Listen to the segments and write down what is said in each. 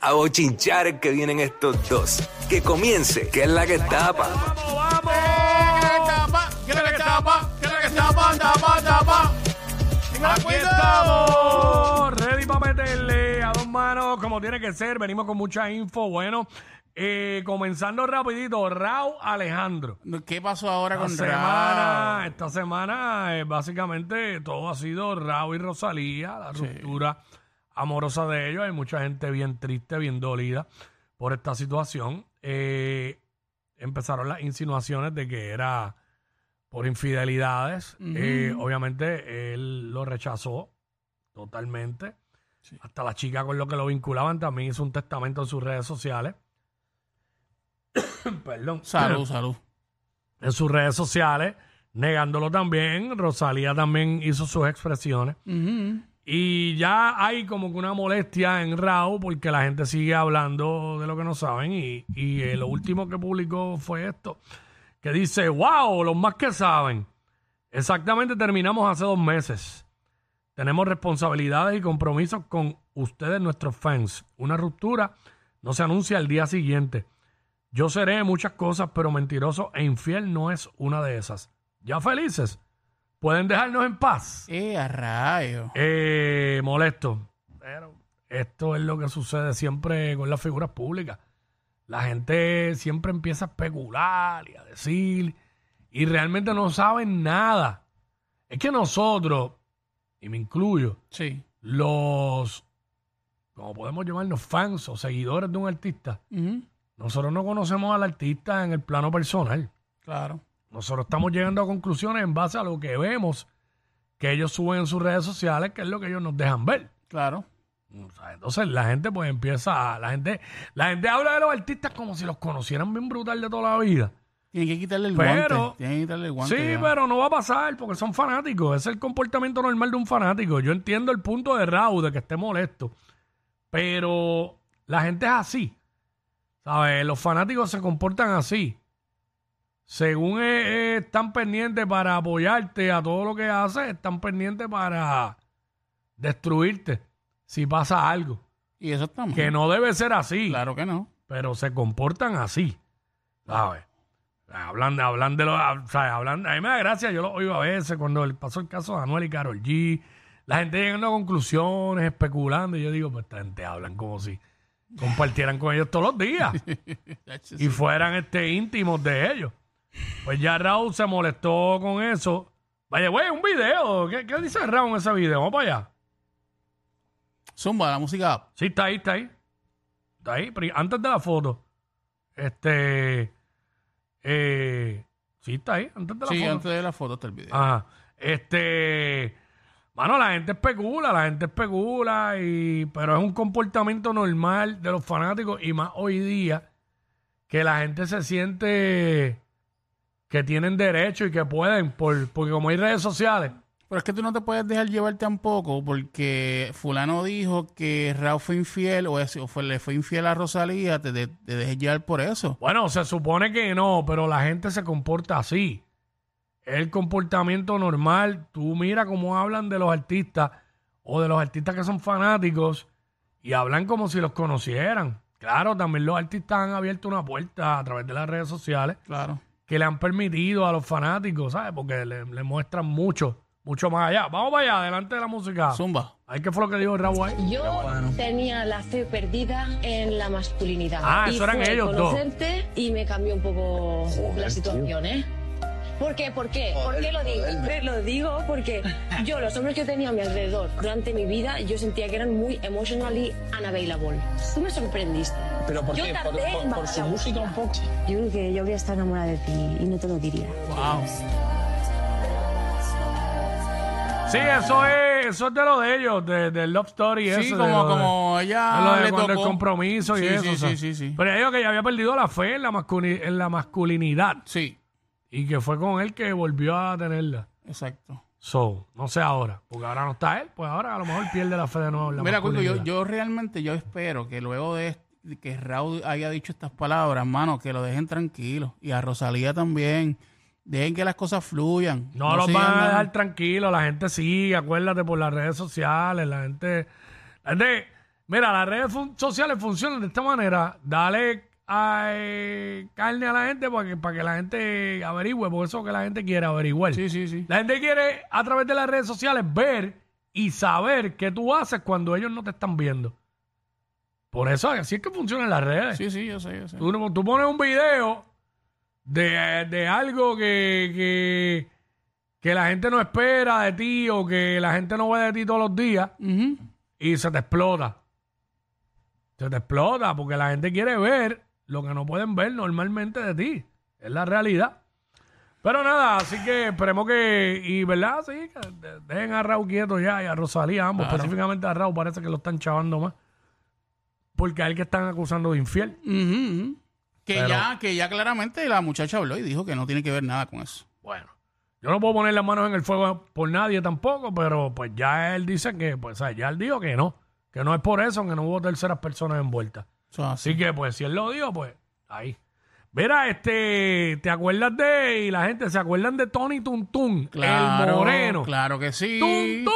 a bochinchar que vienen estos dos. Que comience, que es la que tapa. ¡Vamos, vamos! ¿Quién es que tapa? ¿Quién es que tapa? Tapa, tapa. Aquí estamos, ready para meterle a dos manos como tiene que ser. Venimos con mucha info. Bueno, eh, comenzando rapidito, Raúl Alejandro. ¿Qué pasó ahora Esta con semana, Raúl? esta semana eh, básicamente todo ha sido Raúl y Rosalía, la ruptura amorosa de ellos. Hay mucha gente bien triste, bien dolida por esta situación. Eh, empezaron las insinuaciones de que era por infidelidades. Eh, obviamente él lo rechazó totalmente. Hasta la chica con lo que lo vinculaban también hizo un testamento en sus redes sociales. Perdón Salud, salud. en sus redes sociales, negándolo también. Rosalía también hizo sus expresiones. Y ya hay como que una molestia en Raúl porque la gente sigue hablando de lo que no saben. Y, y, eh, lo último que publicó fue esto, que dice, wow, los más que saben. Exactamente terminamos hace dos meses. Tenemos responsabilidades y compromisos con ustedes, nuestros fans. Una ruptura no se anuncia al día siguiente. Yo seré muchas cosas, pero mentiroso e infiel no es una de esas. Ya felices. Pueden dejarnos en paz. ¡Eh, a rayo! Eh, molesto. Pero esto es lo que sucede siempre con las figuras públicas. La gente siempre empieza a especular y a decir y realmente no saben nada. Es que nosotros, y me incluyo, Sí. los, como podemos llamarnos fans o seguidores de un artista, nosotros no conocemos al artista en el plano personal. Claro. Nosotros estamos llegando a conclusiones en base a lo que vemos que ellos suben en sus redes sociales, que es lo que ellos nos dejan ver. Claro. O sea, entonces la gente pues empieza, la gente, la gente habla de los artistas como si los conocieran bien brutal de toda la vida. Tienen que quitarle el Pero- guante. Tienen que quitarle el guante. Sí, ya. pero no va a pasar porque son fanáticos. Es el comportamiento normal de un fanático. Yo entiendo el punto de Raúl de que esté molesto, pero la gente es así. ¿Sabes? Los fanáticos se comportan así. Según eh, eh, están pendientes para apoyarte a todo lo que haces, están pendientes para destruirte si pasa algo. Y eso está mal. Que no debe ser así Claro que no. pero se comportan así, ¿sabes? Hablan, hablan de los, o sea, hablan, a mí me da gracia, yo lo oigo a veces cuando pasó el caso de Anuel y Carol G, la gente llegando a conclusiones, especulando, y yo digo, pues esta gente hablan como si compartieran con ellos todos los días y fueran este íntimos de ellos. Pues ya Raúl se molestó con eso. Vaya, güey, un video. ¿Qué, qué dice Raúl en ese video? Vamos para allá. Zumba, la música. Sí, está ahí, está ahí. Está ahí, pero antes de la foto. Este. Eh, sí, está ahí, antes de la Sí, foto. antes de la foto está el video. Ajá. Este. Mano, la gente especula, la gente especula, y, pero es un comportamiento normal de los fanáticos y más hoy día que la gente se siente que tienen derecho y que pueden, por, porque como hay redes sociales, Pero es que tú no te puedes dejar llevar tampoco porque fulano dijo que Raúl fue infiel o, es- o fue, le fue infiel a Rosalía, te, te dejes llevar por eso. Bueno, se supone que no, pero la gente se comporta así. Es el comportamiento normal. Tú mira cómo hablan de los artistas o de los artistas que son fanáticos y hablan como si los conocieran. Claro, también los artistas han abierto una puerta a través de las redes sociales Claro. Que le han permitido a los fanáticos, ¿sabes? Porque le, le muestran mucho, mucho más allá. Vamos para allá, adelante de la música. Zumba. Ahí qué fue lo que dijo Raúl ahí. Yo tenía la fe perdida en la masculinidad. Ah, y eso eran fue ellos dos. conocerte y me cambió un poco la situación, ¿eh? ¿Por qué? ¿Por qué? ¿Por qué lo digo? Lo digo porque yo, los hombres que tenía a mi alrededor durante mi vida, yo sentía que eran muy emotionally unavailable. Tú me sorprendiste. ¿Pero por Yo qué? ¿Por, tardé por- en por su la música un poco? Yo creo que yo habría estado enamorada de ti y no te lo diría. Wow. Sí, eso es, eso es de lo de ellos, de, del Love Story. Sí, de como, de- como de ella lo de le cuando el tocó. compromiso y Sí, eso. sí, o sea. sí, sí, sí. Pero ellos que ya había perdido la fe en la, masculi- en la masculinidad Sí, y que fue con él que volvió a tenerla. exacto. So, no sé ahora, porque ahora no está él, pues ahora a lo mejor pierde la fe de nuevo en la Mira, Cuico, yo, realmente yo espero que luego de que Raúl haya dicho estas palabras, mano, que lo dejen tranquilo. Y a Rosalía también. Dejen que las cosas fluyan. No, los sigan van a dejar tranquilos, la gente sigue, acuérdate por las redes sociales, la gente, la gente, Mira, las redes fun- sociales funcionan de esta manera. Dale eh, carne a la gente para que, para que la gente averigüe, porque eso que la gente quiere averiguar. Sí, sí, sí. La gente quiere, a través de las redes sociales, ver y saber qué tú haces cuando ellos no te están viendo. Por eso, así es que funcionan las redes. Sí, sí, yo sé, yo sé. Tú, tú pones un video de, de algo que, que, que la gente no espera de ti o que la gente no ve de ti todos los días y se te explota. Se te explota porque la gente quiere ver lo que no pueden ver normalmente de ti. Es la realidad. Pero nada, así que esperemos que, y verdad, sí, que de- dejen a Raúl quieto ya y a Rosalía, ambos, específicamente a Raúl, parece que lo están chavando más. Porque a él que están acusando de infiel. Ujú, ujú. Que ya, que ya claramente la muchacha habló y dijo que no tiene que ver nada con eso. Bueno, yo no puedo poner las manos en el fuego por nadie tampoco, pero pues ya él dice que, pues, ya él dijo que no, que no es por eso, que no hubo terceras personas envueltas. Eso es así. Así que, pues, si él lo dijo, pues, ahí. Mira, este, ¿te acuerdas de, y la gente se acuerdan de Tony Tuntun, el moreno? Claro que sí. Tuntun,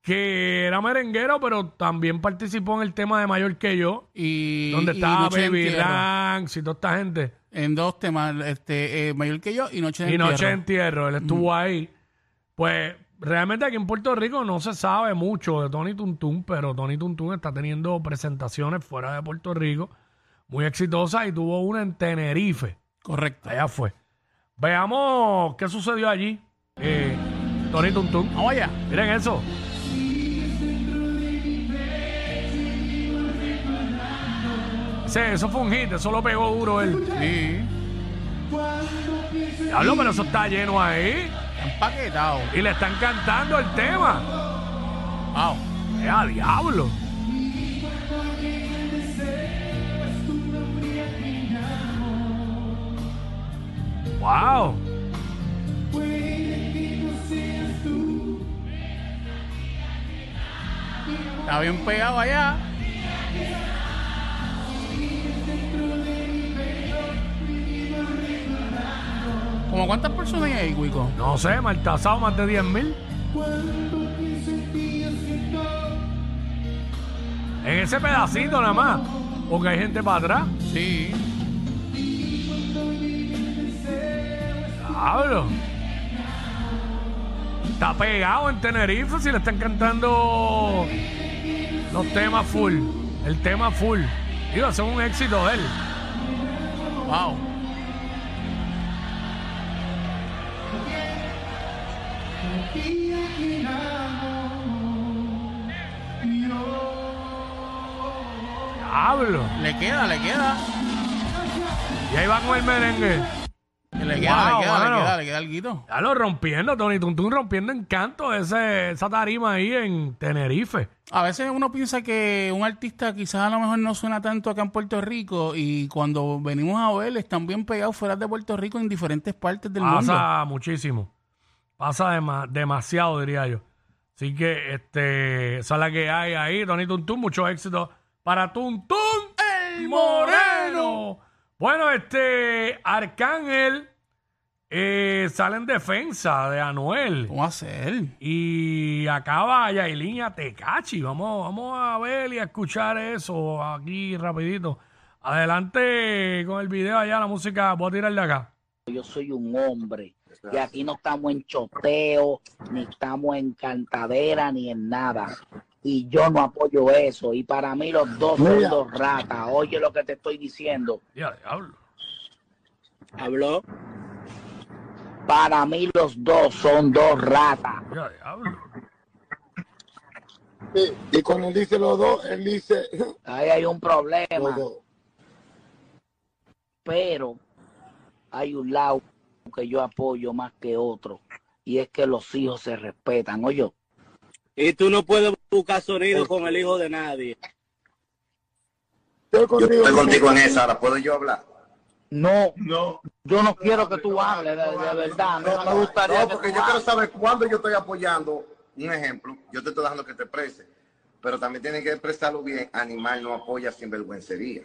que era merenguero, pero también participó en el tema de Mayor que yo, Y, donde y estaba Noche de Baby Entierro. Ranks y toda esta gente. En dos temas, este, eh, mayor que yo y Noche de y Noche de Entierro. Entierro, él estuvo ahí. Pues realmente aquí en Puerto Rico no se sabe mucho de Tony Tuntun, pero Tony Tuntun está teniendo presentaciones fuera de Puerto Rico muy exitosas y tuvo una en Tenerife. Correcto. Allá fue. Veamos qué sucedió allí. Eh, Tony Tuntun. Vamos allá. Miren eso. Ese- eso fue un hit, eso lo pegó duro él. Sí. Diablo, pero eso está lleno ahí. Empaquetado. Y le están cantando el tema. Wow. ¡Eh, a diablo! ¡Wow! Está bien pegado allá. ¿Como cuántas personas hay ahí, Wico? No sé, maltasado más de 10 mil. En ese pedacito nada más. Porque hay gente para atrás. Sí. Diablo. Está pegado en Tenerife si le están cantando los temas full. El tema full. Digo, es un éxito de él. Wow. Diablo. Le queda, le queda. Y ahí va con el merengue. Le queda, Wow, le queda, mano. le queda, le queda algo. Ya lo rompiendo, Tony Tuntun rompiendo encanto ese, esa tarima ahí en Tenerife. A veces uno piensa que un artista quizás a lo mejor no suena tanto acá en Puerto Rico y cuando venimos a ver están bien pegados fuera de Puerto Rico en diferentes partes del mundo. Pasa muchísimo. Pasa dema- demasiado, diría yo. Así que este, esa es la que hay ahí, Tony Tuntun. Mucho éxito para Tuntun el Moreno. Bueno, este Arcángel eh, sale en defensa de Anuel. ¿Cómo hacer? Y acaba Yailin y a Tecachi. Vamos, vamos a ver y a escuchar eso aquí rapidito. Adelante con el video allá, la música. Voy a tirar de acá. yo soy un hombre y aquí no estamos en choteo, ni estamos en cantadera, ni en nada. Y yo no apoyo eso. Y para mí los dos son dos ratas. Oye lo que te estoy diciendo. Ya, diablo. ¿Habló? Para mí los dos son dos ratas. Ya, diablo. Sí, Y cuando él dice los dos, él dice Ahí hay un problema. Pero hay un lado que yo apoyo más que otro. Y es que los hijos se respetan. Oye, Y tú no puedes buscar sonido con el hijo de nadie. Estoy Yo estoy contigo en esa, ahora puedo yo hablar. no, No. yo no quiero que tú hables de, de verdad. No me gustaría No, que porque tú yo quiero saber cuándo yo estoy apoyando un ejemplo. Yo te estoy dejando que te exprese. Pero también tienen que expresarlo bien. Animal no apoya sin vergüencería.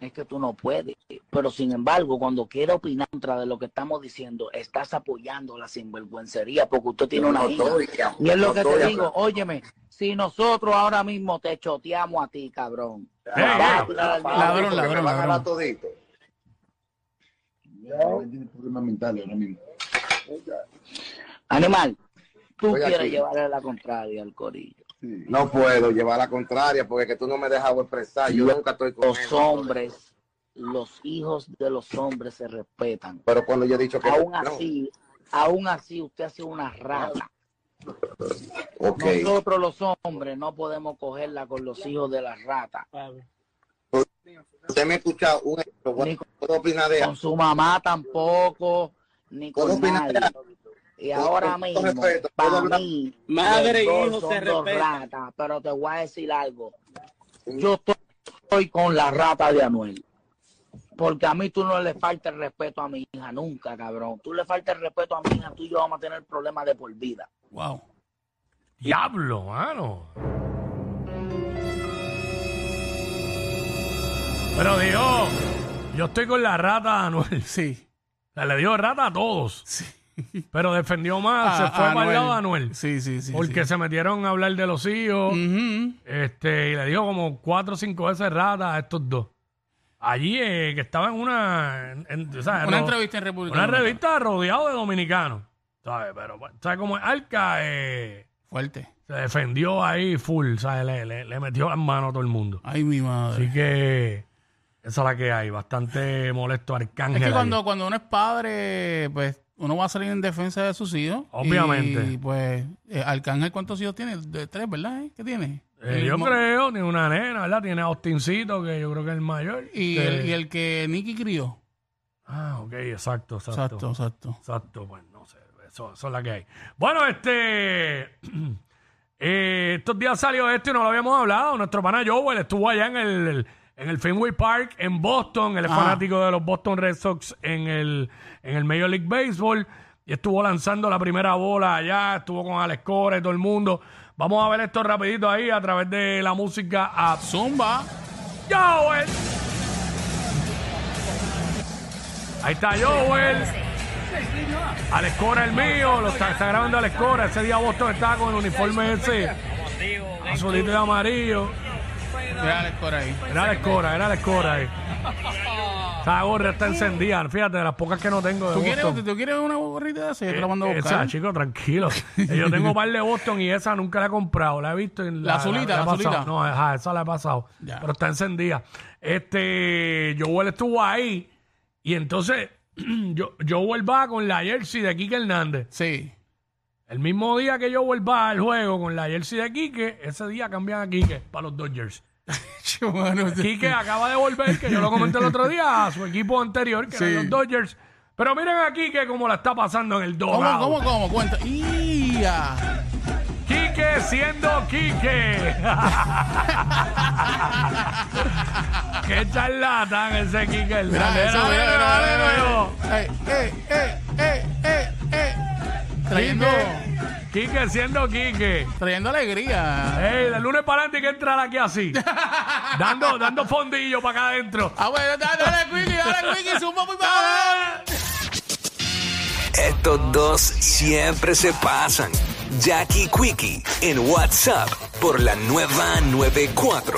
Es que tú no puedes. Pero sin embargo, cuando quiere opinar contra de lo que estamos diciendo, estás apoyando la sinvergüencería porque usted tiene una no hija. estoy, Y es lo no que te digo, óyeme, si nosotros ahora mismo te choteamos a ti, cabrón. Ey, vas a ey. tirar al Ladrón, ladrón, ladrón. todito. Tiene problemas mentales ahora mismo. Animal, tú quieres aquí. llevarle la contraria al corillo. No puedo llevar la contraria porque que tú no me dejas expresar. Yo nunca estoy con Los él. hombres, los hijos de los hombres se respetan. Pero cuando yo he dicho que Aún no. así, aún así usted ha sido una rata. Nosotros los hombres no podemos cogerla con los hijos de las ratas. Usted me ha escuchado un ejemplo. Bueno, Ni ¿Puedo opinar de Con su mamá tampoco, ni ¿Puedo con nadie. Y ahora con mismo, respeto, ¿puedo para mí, Madre y hijo son se dos ratas, pero te voy a decir algo. Yo estoy, estoy con la rata de Anuel. Porque a mí tú no le falta el respeto a mi hija, nunca, cabrón. Tú le falta el respeto a mi hija, tú y yo vamos a tener problemas de por vida. Wow. Diablo, mano. Pero dijo, yo estoy con la rata de Anuel. Sí. O sea, le dio rata a todos. Pero defendió más, se A- fue a para el lado de Anuel. Sí, sí, sí. porque sí. se metieron a hablar de los hijos. Este, y le dijo como cuatro o cinco veces rata a estos dos. Allí eh, que estaba en una, en- o sea, Una ro- entrevista en República una Dominicana. revista rodeado de dominicanos. ¿Sabes? Pero, pues, ¿sabes cómo es? Alca eh, Fuerte. se defendió ahí full, ¿sabes? Le, le- le metió las manos a todo el mundo. Ay, mi madre. Así que esa es la que hay. Bastante molesto Arcángel. Es que ahí. cuando, cuando uno es padre, pues uno va a salir en defensa de sus hijos. Obviamente. Y pues, eh, Arcángel, ¿cuántos hijos tiene? De tres, ¿verdad? eh? ¿Qué tiene? Eh, yo creo, tiene una nena, ¿verdad? Tiene a Austincito, que yo creo que es el mayor. Y, Que- el, y el que Nicky crió. Ah, ok, exacto, exacto. Exacto, exacto. Exacto, pues no sé, eso, eso es la que hay. Bueno, este. eh, estos días salió esto y no lo habíamos hablado. Nuestro pana Joel estuvo allá en el, en el Fenway Park en Boston. Él es Ah. fanático de los Boston Red Sox en el, en el Major League Baseball. Y estuvo lanzando la primera bola allá. Estuvo con Alex Cora y todo el mundo. Vamos a ver esto rapidito ahí a través de la música a Zumba. Joel. Ahí está Joel. Alex Cora el mío, lo está, está grabando Alex Cora. Ese día Boston estaba con el uniforme ese azulito y amarillo. Mira Alex por ahí. Era Alex Cora, era Alex Cora ahí. Esa gorra está encendida, fíjate, de las pocas que no tengo de ¿Tú quieres, Boston. ¿Tú quieres una gorrita de esa? Yo te la mando a Eh, buscar. Esa, chico, tranquilo. Yo tengo un par de Boston y esa nunca la he comprado. La he visto en La azulita, he la pasado. azulita. No, ajá, esa la he pasado. Ya. Pero está encendida. Este, Joel estuvo ahí y entonces yo, Joel va con la jersey de Kike Hernández. Sí. El mismo día que Joel va al juego con la jersey de Kike, ese día cambian a Kike para los Dodgers. Chico, mano, Quique acaba de volver, que yo lo comenté el otro día, a su equipo anterior, que Sí. eran los Dodgers. Pero miren a Quique cómo la está pasando en el ¿Cómo, dogado. cómo, cómo? Cuenta. ¡Ia! Quique siendo Quique. Qué charlatán ese Quique Mira Hernández. eso, mira, mira, Dale, nuevo. mira. ¡Eh, eh, eh, eh, eh, eh! Trayendo, Quique, Quique siendo Quique. trayendo alegría. Ey, de lunes para adelante hay que entrar aquí así. dando, dando fondillo para acá adentro. Ah, bueno, dale, dale, Quickie, dale, Quickie, zumba muy para Estos dos siempre se pasan. Jackie Quickie en WhatsApp por la nueva 94.